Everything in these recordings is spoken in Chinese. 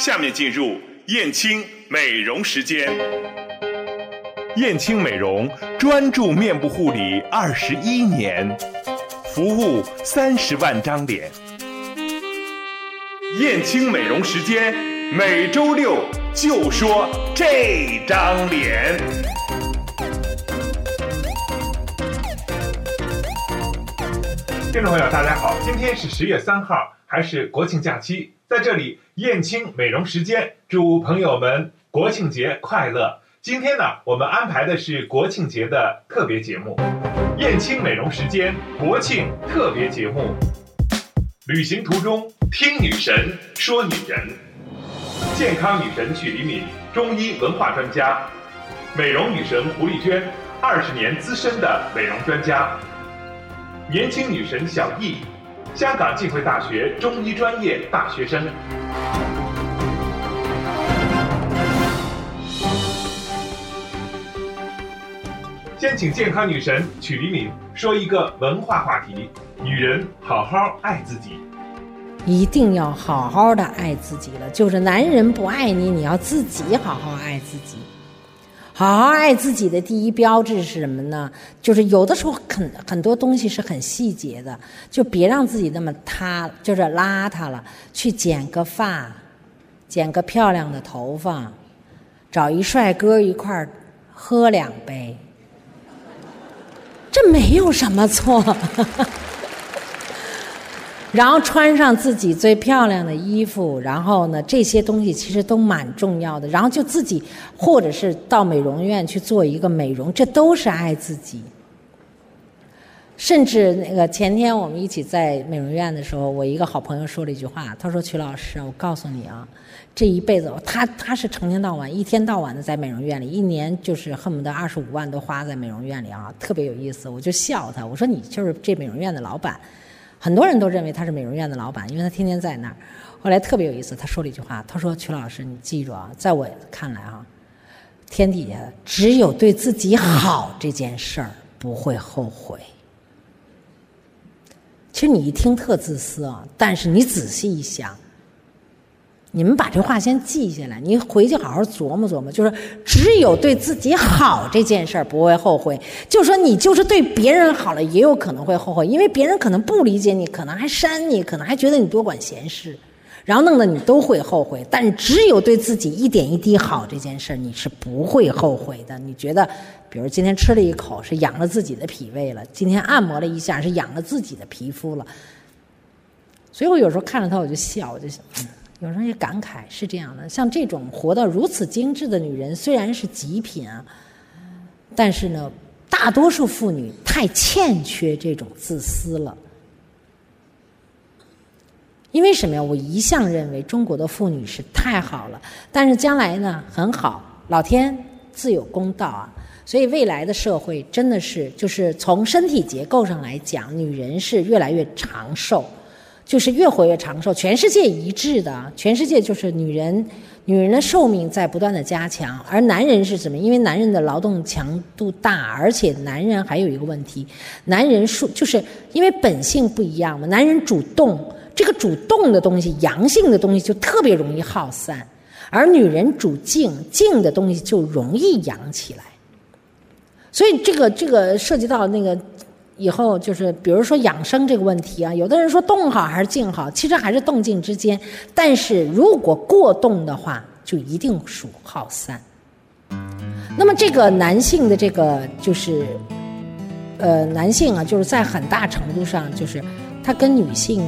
下面进入燕青美容时间。燕青美容专注面部护理二十一年，服务三十万张脸。燕青美容时间，每周六就说这张脸。听众朋友，大家好，今天是十月三号，还是国庆假期，在这里燕青美容时间祝朋友们国庆节快乐。今天呢，我们安排的是国庆节的特别节目——燕青美容时间国庆特别节目。旅行途中听女神说女人，健康女神许黎敏，中医文化专家；美容女神胡丽娟，二十年资深的美容专家；年轻女神小易，香港浸会大学中医专业大学生。先请健康女神曲黎敏说一个文化话题：女人好好爱自己。一定要好好的爱自己了。就是男人不爱你，你要自己好好爱自己。好好爱自己的第一标志是什么呢？就是有的时候很很多东西是很细节的，就别让自己那么塌，就是邋遢了。去剪个发，剪个漂亮的头发，找一帅哥一块儿喝两杯。这没有什么错，然后穿上自己最漂亮的衣服，然后呢，这些东西其实都蛮重要的。然后就自己，或者是到美容院去做一个美容，这都是爱自己。甚至那个前天我们一起在美容院的时候，我一个好朋友说了一句话，他说：“曲老师，我告诉你啊，这一辈子他他是成天到晚一天到晚的在美容院里，一年就是恨不得二十五万都花在美容院里啊，特别有意思。”我就笑他，我说：“你就是这美容院的老板。”很多人都认为他是美容院的老板，因为他天天在那儿。后来特别有意思，他说了一句话，他说：“曲老师，你记住啊，在我看来啊，天底下只有对自己好这件事儿不会后悔。”其实你一听特自私啊，但是你仔细一想，你们把这话先记下来，你回去好好琢磨琢磨。就是只有对自己好这件事儿不会后悔，就说你就是对别人好了，也有可能会后悔，因为别人可能不理解你，可能还删你，可能还觉得你多管闲事，然后弄得你都会后悔。但只有对自己一点一滴好这件事儿，你是不会后悔的。你觉得？比如今天吃了一口是养了自己的脾胃了，今天按摩了一下是养了自己的皮肤了，所以我有时候看着他我就笑，我就想，有时候也感慨是这样的。像这种活到如此精致的女人，虽然是极品啊，但是呢，大多数妇女太欠缺这种自私了。因为什么呀？我一向认为中国的妇女是太好了，但是将来呢很好，老天自有公道啊。所以未来的社会真的是，就是从身体结构上来讲，女人是越来越长寿，就是越活越长寿。全世界一致的，全世界就是女人，女人的寿命在不断的加强，而男人是什么？因为男人的劳动强度大，而且男人还有一个问题，男人数就是因为本性不一样嘛，男人主动，这个主动的东西，阳性的东西就特别容易耗散，而女人主静，静的东西就容易养起来。所以这个这个涉及到那个以后就是比如说养生这个问题啊，有的人说动好还是静好，其实还是动静之间。但是如果过动的话，就一定属耗散。那么这个男性的这个就是呃男性啊，就是在很大程度上就是他跟女性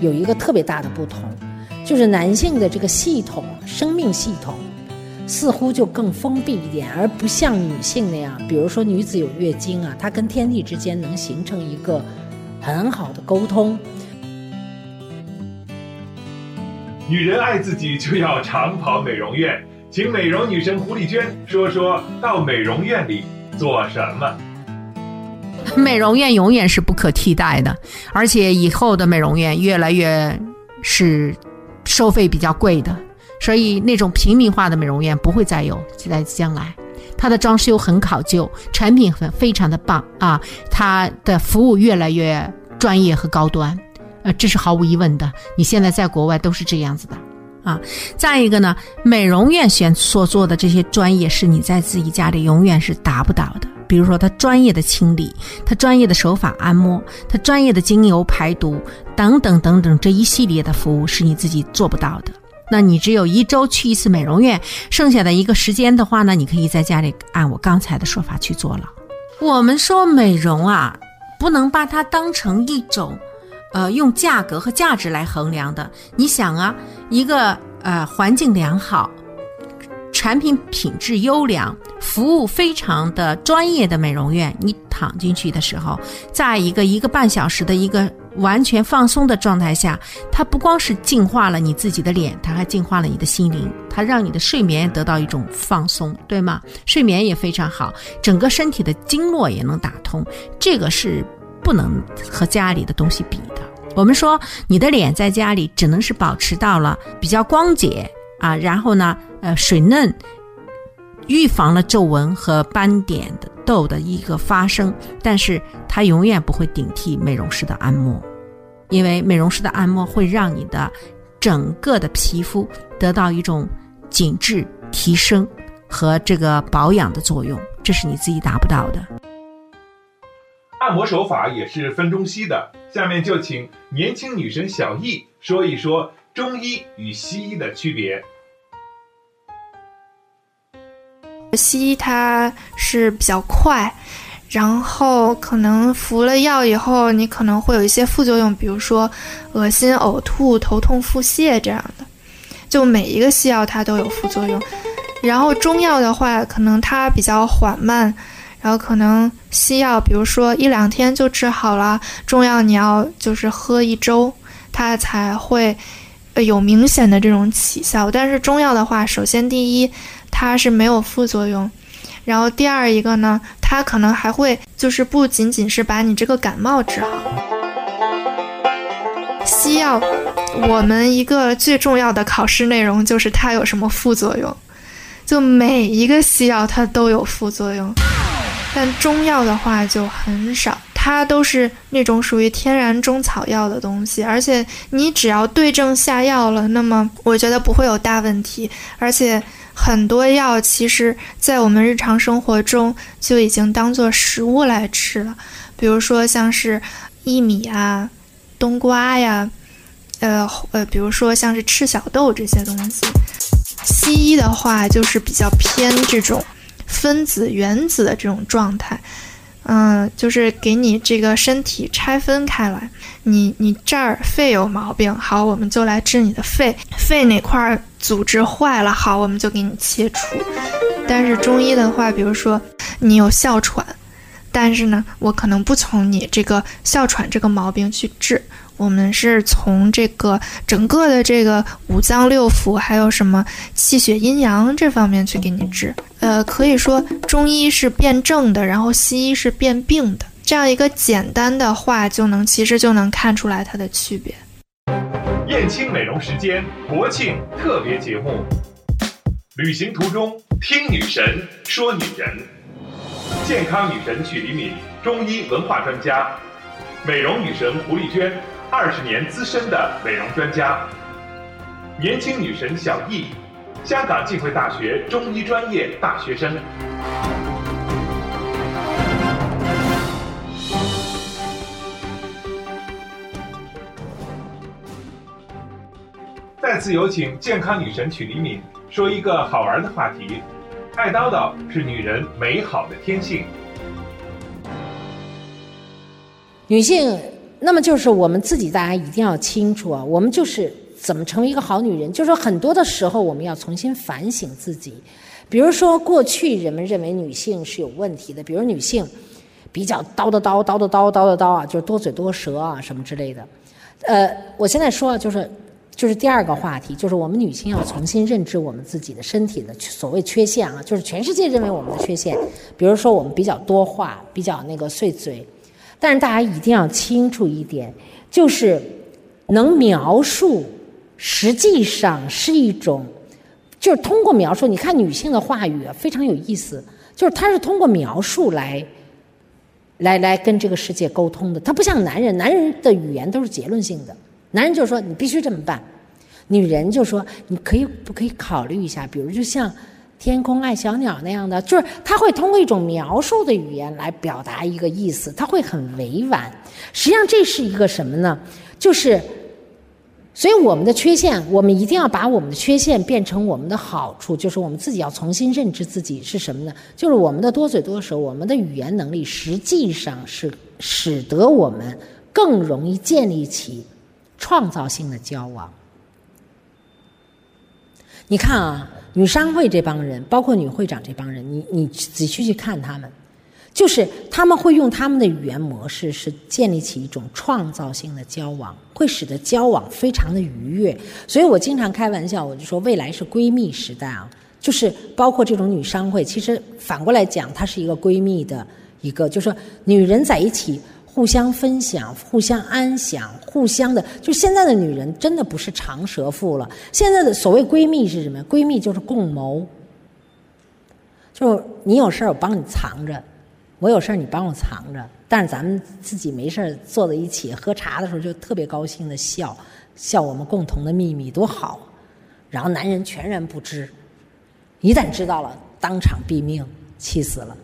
有一个特别大的不同，就是男性的这个系统生命系统。似乎就更封闭一点，而不像女性那样，比如说女子有月经啊，她跟天地之间能形成一个很好的沟通。女人爱自己就要常跑美容院，请美容女神胡丽娟说说到美容院里做什么。美容院永远是不可替代的，而且以后的美容院越来越是收费比较贵的。所以那种平民化的美容院不会再有，在将来，它的装修很考究，产品很非常的棒啊，它的服务越来越专业和高端，呃，这是毫无疑问的。你现在在国外都是这样子的。啊。再一个呢，美容院选所做的这些专业是你在自己家里永远是达不到的。比如说，他专业的清理，他专业的手法按摩，他专业的精油排毒等等等等这一系列的服务是你自己做不到的。那你只有一周去一次美容院，剩下的一个时间的话呢，你可以在家里按我刚才的说法去做了。我们说美容啊，不能把它当成一种，呃，用价格和价值来衡量的。你想啊，一个呃环境良好。产品品质优良、服务非常的专业的美容院，你躺进去的时候，在一个一个半小时的一个完全放松的状态下，它不光是净化了你自己的脸，它还净化了你的心灵，它让你的睡眠得到一种放松，对吗？睡眠也非常好，整个身体的经络也能打通，这个是不能和家里的东西比的。我们说，你的脸在家里只能是保持到了比较光洁啊，然后呢？呃，水嫩，预防了皱纹和斑点的痘的一个发生，但是它永远不会顶替美容师的按摩，因为美容师的按摩会让你的整个的皮肤得到一种紧致提升和这个保养的作用，这是你自己达不到的。按摩手法也是分中西的，下面就请年轻女神小易说一说中医与西医的区别。西医它是比较快，然后可能服了药以后，你可能会有一些副作用，比如说恶心、呕吐、头痛、腹泻这样的。就每一个西药它都有副作用。然后中药的话，可能它比较缓慢，然后可能西药比如说一两天就治好了，中药你要就是喝一周，它才会有明显的这种起效。但是中药的话，首先第一。它是没有副作用，然后第二一个呢，它可能还会就是不仅仅是把你这个感冒治好。西药，我们一个最重要的考试内容就是它有什么副作用，就每一个西药它都有副作用，但中药的话就很少，它都是那种属于天然中草药的东西，而且你只要对症下药了，那么我觉得不会有大问题，而且。很多药其实，在我们日常生活中就已经当做食物来吃了，比如说像是薏米啊、冬瓜呀，呃呃，比如说像是赤小豆这些东西。西医的话就是比较偏这种分子、原子的这种状态。嗯，就是给你这个身体拆分开来，你你这儿肺有毛病，好，我们就来治你的肺，肺哪块儿组织坏了，好，我们就给你切除。但是中医的话，比如说你有哮喘，但是呢，我可能不从你这个哮喘这个毛病去治。我们是从这个整个的这个五脏六腑，还有什么气血阴阳这方面去给你治。呃，可以说中医是辨证的，然后西医是辨病的。这样一个简单的话，就能其实就能看出来它的区别。燕青美容时间国庆特别节目，旅行途中听女神说女人，健康女神许黎敏，中医文化专家，美容女神胡丽娟。二十年资深的美容专家，年轻女神小易，香港浸会大学中医专业大学生。再次有请健康女神曲黎敏说一个好玩的话题：爱叨叨是女人美好的天性。女性。那么就是我们自己，大家一定要清楚啊！我们就是怎么成为一个好女人，就是说很多的时候我们要重新反省自己。比如说过去人们认为女性是有问题的，比如女性比较叨叨叨叨叨叨叨叨啊，就是多嘴多舌啊什么之类的。呃，我现在说啊就是就是第二个话题，就是我们女性要重新认知我们自己的身体的所谓缺陷啊，就是全世界认为我们的缺陷。比如说我们比较多话，比较那个碎嘴。但是大家一定要清楚一点，就是能描述，实际上是一种，就是通过描述。你看女性的话语非常有意思，就是她是通过描述来，来来跟这个世界沟通的。她不像男人，男人的语言都是结论性的，男人就说你必须这么办。女人就说，你可以不可以考虑一下，比如就像。天空爱小鸟那样的，就是他会通过一种描述的语言来表达一个意思，他会很委婉。实际上这是一个什么呢？就是，所以我们的缺陷，我们一定要把我们的缺陷变成我们的好处，就是我们自己要重新认知自己是什么呢？就是我们的多嘴多舌，我们的语言能力实际上是使得我们更容易建立起创造性的交往。你看啊。女商会这帮人，包括女会长这帮人，你你仔细去看他们，就是他们会用他们的语言模式，是建立起一种创造性的交往，会使得交往非常的愉悦。所以我经常开玩笑，我就说未来是闺蜜时代啊，就是包括这种女商会，其实反过来讲，它是一个闺蜜的一个，就是说女人在一起。互相分享，互相安享，互相的，就现在的女人真的不是长舌妇了。现在的所谓闺蜜是什么？闺蜜就是共谋，就你有事儿我帮你藏着，我有事儿你帮我藏着，但是咱们自己没事儿坐在一起喝茶的时候就特别高兴的笑，笑我们共同的秘密多好。然后男人全然不知，一旦知道了，当场毙命，气死了。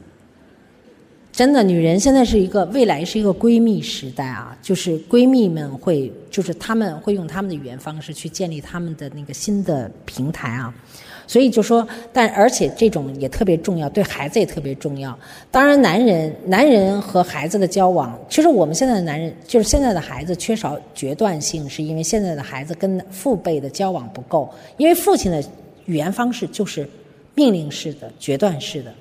真的，女人现在是一个未来是一个闺蜜时代啊，就是闺蜜们会，就是她们会用她们的语言方式去建立她们的那个新的平台啊，所以就说，但而且这种也特别重要，对孩子也特别重要。当然，男人男人和孩子的交往，其实我们现在的男人就是现在的孩子缺少决断性，是因为现在的孩子跟父辈的交往不够，因为父亲的语言方式就是命令式的、决断式的。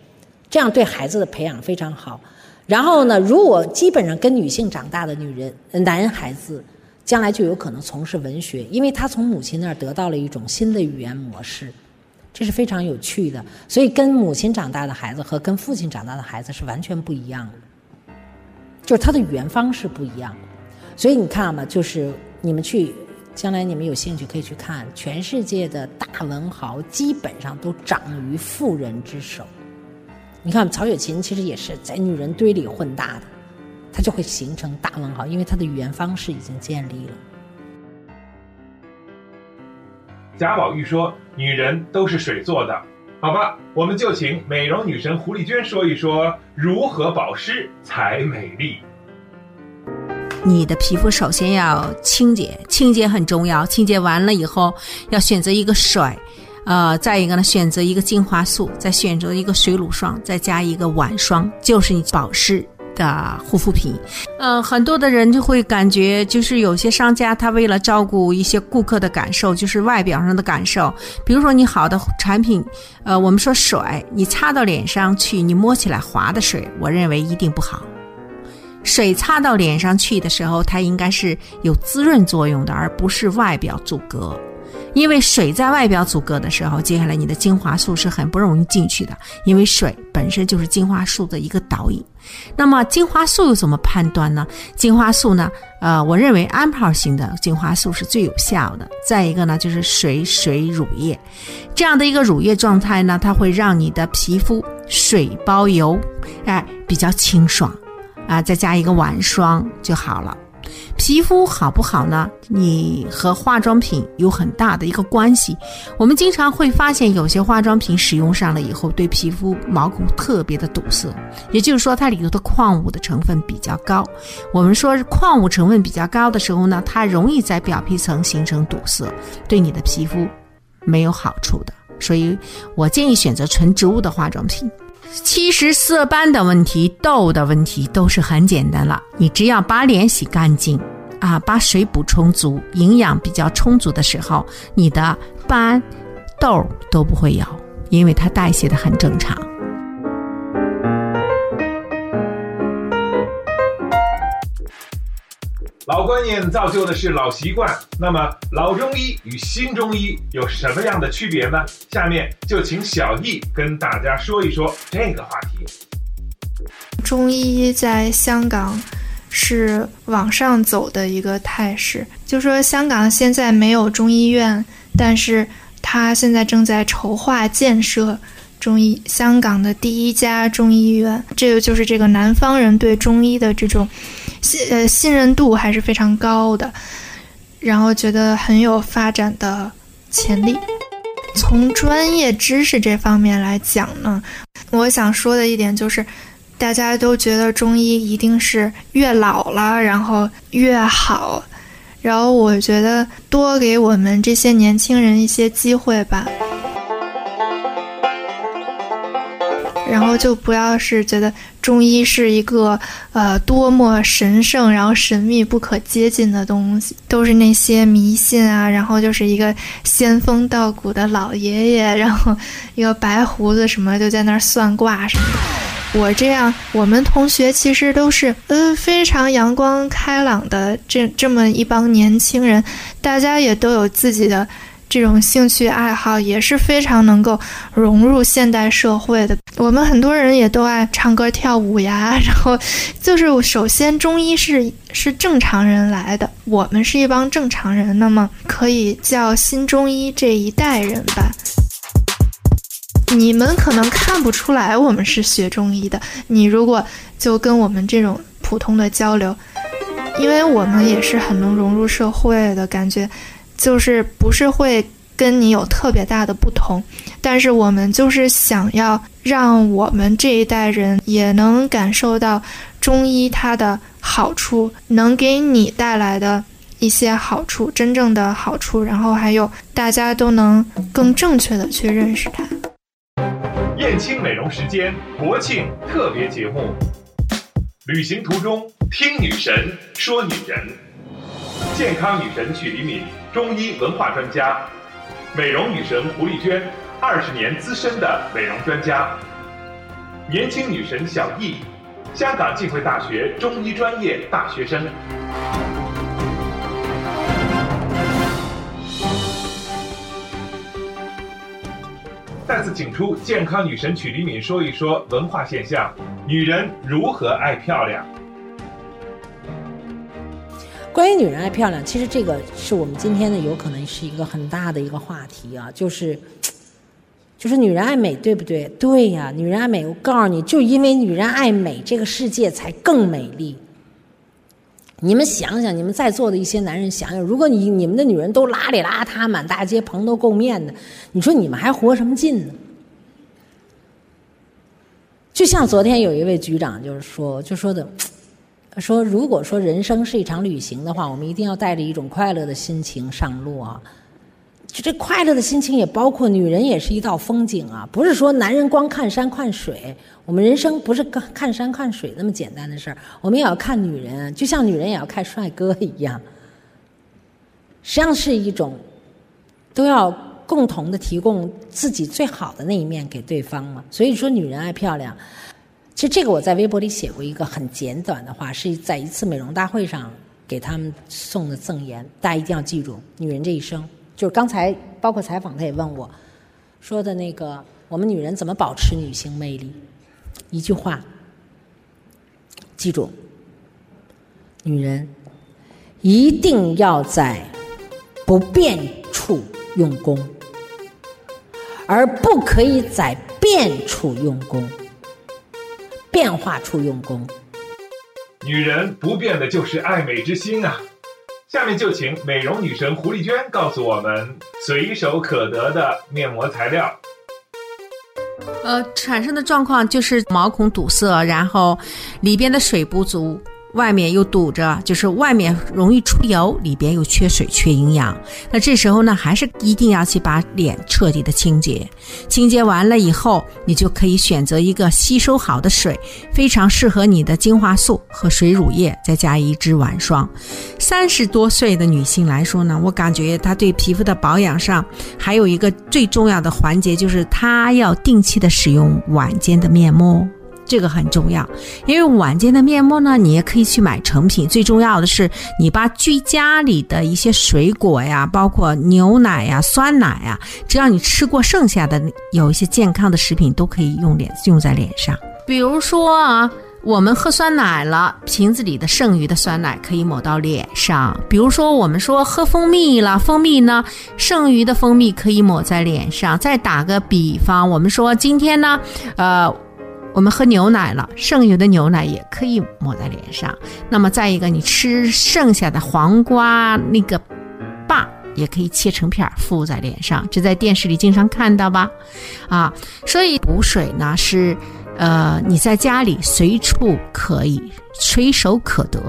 这样对孩子的培养非常好。然后呢，如果基本上跟女性长大的女人、男孩子，将来就有可能从事文学，因为他从母亲那儿得到了一种新的语言模式，这是非常有趣的。所以，跟母亲长大的孩子和跟父亲长大的孩子是完全不一样的，就是他的语言方式不一样。所以你看嘛，就是你们去，将来你们有兴趣可以去看，全世界的大文豪基本上都长于妇人之手。你看曹雪芹其实也是在女人堆里混大的，他就会形成大文豪，因为他的语言方式已经建立了。贾宝玉说：“女人都是水做的，好吧？我们就请美容女神胡丽娟说一说如何保湿才美丽。”你的皮肤首先要清洁，清洁很重要。清洁完了以后，要选择一个水。呃，再一个呢，选择一个精华素，再选择一个水乳霜，再加一个晚霜，就是你保湿的护肤品。嗯，很多的人就会感觉，就是有些商家他为了照顾一些顾客的感受，就是外表上的感受，比如说你好的产品，呃，我们说水，你擦到脸上去，你摸起来滑的水，我认为一定不好。水擦到脸上去的时候，它应该是有滋润作用的，而不是外表阻隔。因为水在外表阻隔的时候，接下来你的精华素是很不容易进去的，因为水本身就是精华素的一个导引。那么精华素又怎么判断呢？精华素呢？呃，我认为安泡型的精华素是最有效的。再一个呢，就是水水乳液，这样的一个乳液状态呢，它会让你的皮肤水包油，哎，比较清爽，啊，再加一个晚霜就好了。皮肤好不好呢？你和化妆品有很大的一个关系。我们经常会发现，有些化妆品使用上了以后，对皮肤毛孔特别的堵塞，也就是说，它里头的矿物的成分比较高。我们说矿物成分比较高的时候呢，它容易在表皮层形成堵塞，对你的皮肤没有好处的。所以我建议选择纯植物的化妆品。其实色斑的问题、痘的问题都是很简单了，你只要把脸洗干净，啊，把水补充足，营养比较充足的时候，你的斑、痘都不会有，因为它代谢的很正常。老观念造就的是老习惯，那么老中医与新中医有什么样的区别呢？下面就请小易跟大家说一说这个话题。中医在香港是往上走的一个态势，就说香港现在没有中医院，但是它现在正在筹划建设中医香港的第一家中医院，这个就是这个南方人对中医的这种。信呃信任度还是非常高的，然后觉得很有发展的潜力。从专业知识这方面来讲呢，我想说的一点就是，大家都觉得中医一定是越老了然后越好，然后我觉得多给我们这些年轻人一些机会吧。然后就不要是觉得中医是一个呃多么神圣，然后神秘不可接近的东西，都是那些迷信啊，然后就是一个仙风道骨的老爷爷，然后一个白胡子什么就在那儿算卦什么的。我这样，我们同学其实都是呃非常阳光开朗的这这么一帮年轻人，大家也都有自己的。这种兴趣爱好也是非常能够融入现代社会的。我们很多人也都爱唱歌跳舞呀，然后就是首先中医是是正常人来的，我们是一帮正常人，那么可以叫新中医这一代人吧。你们可能看不出来我们是学中医的，你如果就跟我们这种普通的交流，因为我们也是很能融入社会的感觉。就是不是会跟你有特别大的不同，但是我们就是想要让我们这一代人也能感受到中医它的好处，能给你带来的一些好处，真正的好处，然后还有大家都能更正确的去认识它。燕青美容时间国庆特别节目，旅行途中听女神说女人，健康女神曲黎敏。中医文化专家，美容女神胡丽娟，二十年资深的美容专家，年轻女神小易，香港浸会大学中医专业大学生。再次请出健康女神曲黎敏说一说文化现象，女人如何爱漂亮。关于女人爱漂亮，其实这个是我们今天呢有可能是一个很大的一个话题啊，就是，就是女人爱美，对不对？对呀，女人爱美。我告诉你，就因为女人爱美，这个世界才更美丽。你们想想，你们在座的一些男人想想，如果你你们的女人都邋里邋遢，满大街蓬头垢面的，你说你们还活什么劲呢？就像昨天有一位局长就是说，就说的。说，如果说人生是一场旅行的话，我们一定要带着一种快乐的心情上路啊！就这快乐的心情也包括女人也是一道风景啊！不是说男人光看山看水，我们人生不是看看山看水那么简单的事儿，我们也要看女人，就像女人也要看帅哥一样。实际上是一种，都要共同的提供自己最好的那一面给对方嘛。所以说，女人爱漂亮。其实这个我在微博里写过一个很简短的话，是在一次美容大会上给他们送的赠言，大家一定要记住：女人这一生，就是刚才包括采访他也问我，说的那个我们女人怎么保持女性魅力？一句话，记住：女人一定要在不变处用功，而不可以在变处用功。变化处用功，女人不变的就是爱美之心啊！下面就请美容女神胡丽娟告诉我们随手可得的面膜材料。呃，产生的状况就是毛孔堵塞，然后里边的水不足。外面又堵着，就是外面容易出油，里边又缺水缺营养。那这时候呢，还是一定要去把脸彻底的清洁。清洁完了以后，你就可以选择一个吸收好的水，非常适合你的精华素和水乳液，再加一支晚霜。三十多岁的女性来说呢，我感觉她对皮肤的保养上还有一个最重要的环节，就是她要定期的使用晚间的面膜。这个很重要，因为晚间的面膜呢，你也可以去买成品。最重要的是，你把居家里的一些水果呀，包括牛奶呀、酸奶呀，只要你吃过剩下的有一些健康的食品，都可以用脸用在脸上。比如说啊，我们喝酸奶了，瓶子里的剩余的酸奶可以抹到脸上。比如说，我们说喝蜂蜜了，蜂蜜呢，剩余的蜂蜜可以抹在脸上。再打个比方，我们说今天呢，呃。我们喝牛奶了，剩余的牛奶也可以抹在脸上。那么再一个，你吃剩下的黄瓜那个坝也可以切成片儿敷在脸上，这在电视里经常看到吧？啊，所以补水呢是，呃，你在家里随处可以随手可得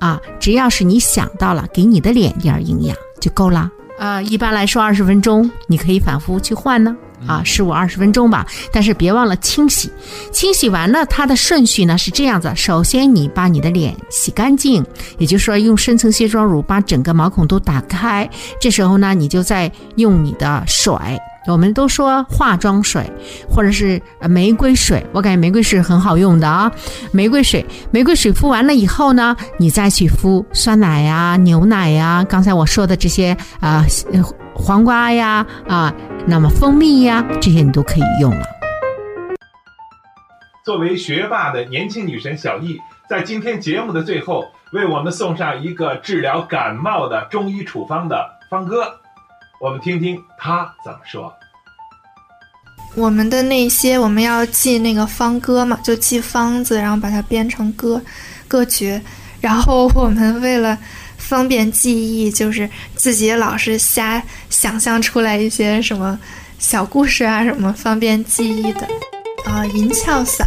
啊，只要是你想到了，给你的脸一点营养就够了。呃，一般来说二十分钟你可以反复去换呢，十五二十分钟吧。但是别忘了清洗，清洗完了它的顺序呢是这样子：首先你把你的脸洗干净，也就是说用深层卸妆乳把整个毛孔都打开。这时候呢，你就再用你的水。我们都说化妆水或者是呃玫瑰水，我感觉玫瑰水很好用的啊。玫瑰水，玫瑰水敷完了以后呢，你再去敷酸奶呀、牛奶呀，刚才我说的这些啊、呃黄瓜呀啊，那么蜂蜜呀，这些你都可以用了。作为学霸的年轻女神小易，在今天节目的最后，为我们送上一个治疗感冒的中医处方的方歌，我们听听她怎么说。我们的那些我们要记那个方歌嘛，就记方子，然后把它编成歌歌诀。然后我们为了方便记忆，就是自己老是瞎想象出来一些什么小故事啊，什么方便记忆的。啊，银翘散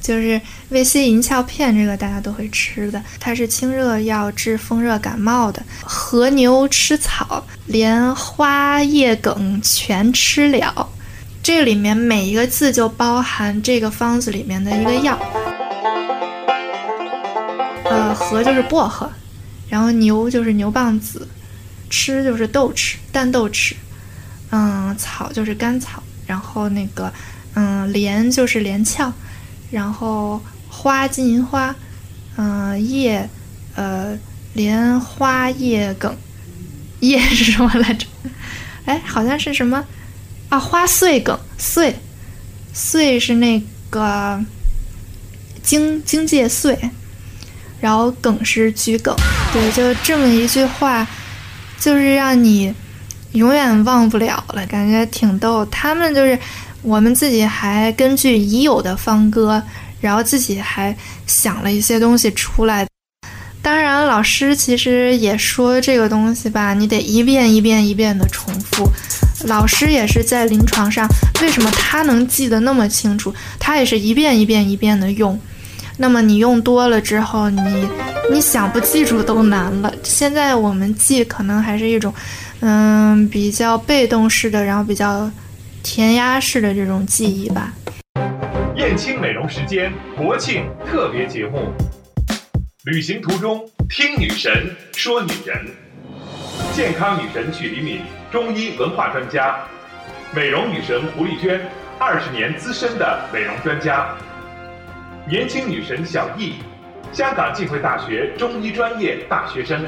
就是维 C 银翘片，这个大家都会吃的，它是清热药，治风热感冒的。和牛吃草，连花叶梗全吃了。这里面每一个字就包含这个方子里面的一个药。呃，和就是薄荷，然后牛就是牛蒡子，吃就是豆豉、淡豆豉，嗯，草就是甘草，然后那个嗯莲就是连翘，然后花金银花，嗯叶呃莲花叶梗，叶是什么来着？哎，好像是什么？啊，花穗梗穗，穗是那个荆荆芥穗，然后梗是桔梗，对，就这么一句话，就是让你永远忘不了了，感觉挺逗。他们就是我们自己还根据已有的方歌，然后自己还想了一些东西出来。当然，老师其实也说这个东西吧，你得一遍一遍一遍的重复。老师也是在临床上，为什么他能记得那么清楚？他也是一遍一遍一遍的用。那么你用多了之后，你你想不记住都难了。现在我们记可能还是一种，嗯，比较被动式的，然后比较填鸭式的这种记忆吧。燕青美容时间国庆特别节目，旅行途中听女神说女人，健康女神曲黎敏，中医文化专家，美容女神胡丽娟，二十年资深的美容专家，年轻女神小艺，香港浸会大学中医专业大学生。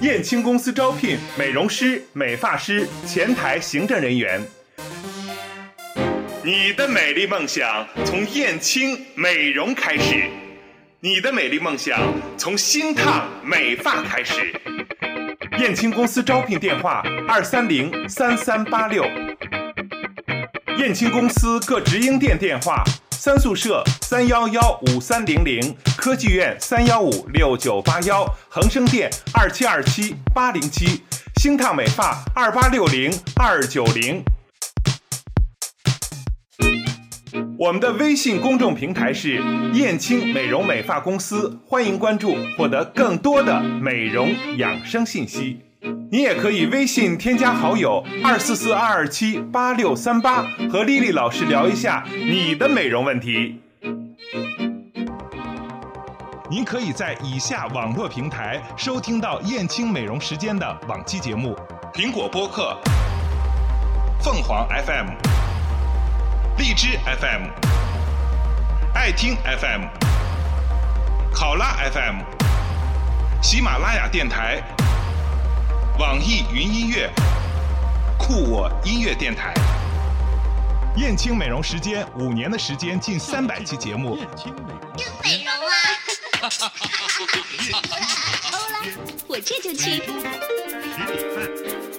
燕青公司招聘美容师、美发师、前台行政人员。你的美丽梦想从燕青美容开始，你的美丽梦想从新烫美发开始。燕青公司招聘电话：二三零三三八六。燕青公司各直营店电话：三宿舍三幺幺五三零零，科技院三幺五六九八幺，恒生店二七二七八零七，星烫美发二八六零二九零。我们的微信公众平台是燕青美容美发公司，欢迎关注，获得更多的美容养生信息。你也可以微信添加好友二四四二二七八六三八，和丽丽老师聊一下你的美容问题。您可以在以下网络平台收听到燕青美容时间的往期节目：苹果播客、凤凰 FM。荔枝 FM、爱听 FM、考拉 FM、喜马拉雅电台、网易云音乐、酷我音乐电台。燕青美容时间五年的时间，近三百期节目。燕青美容啊！欧啦，我这就去。十点半，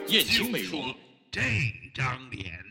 燕青美容这张脸。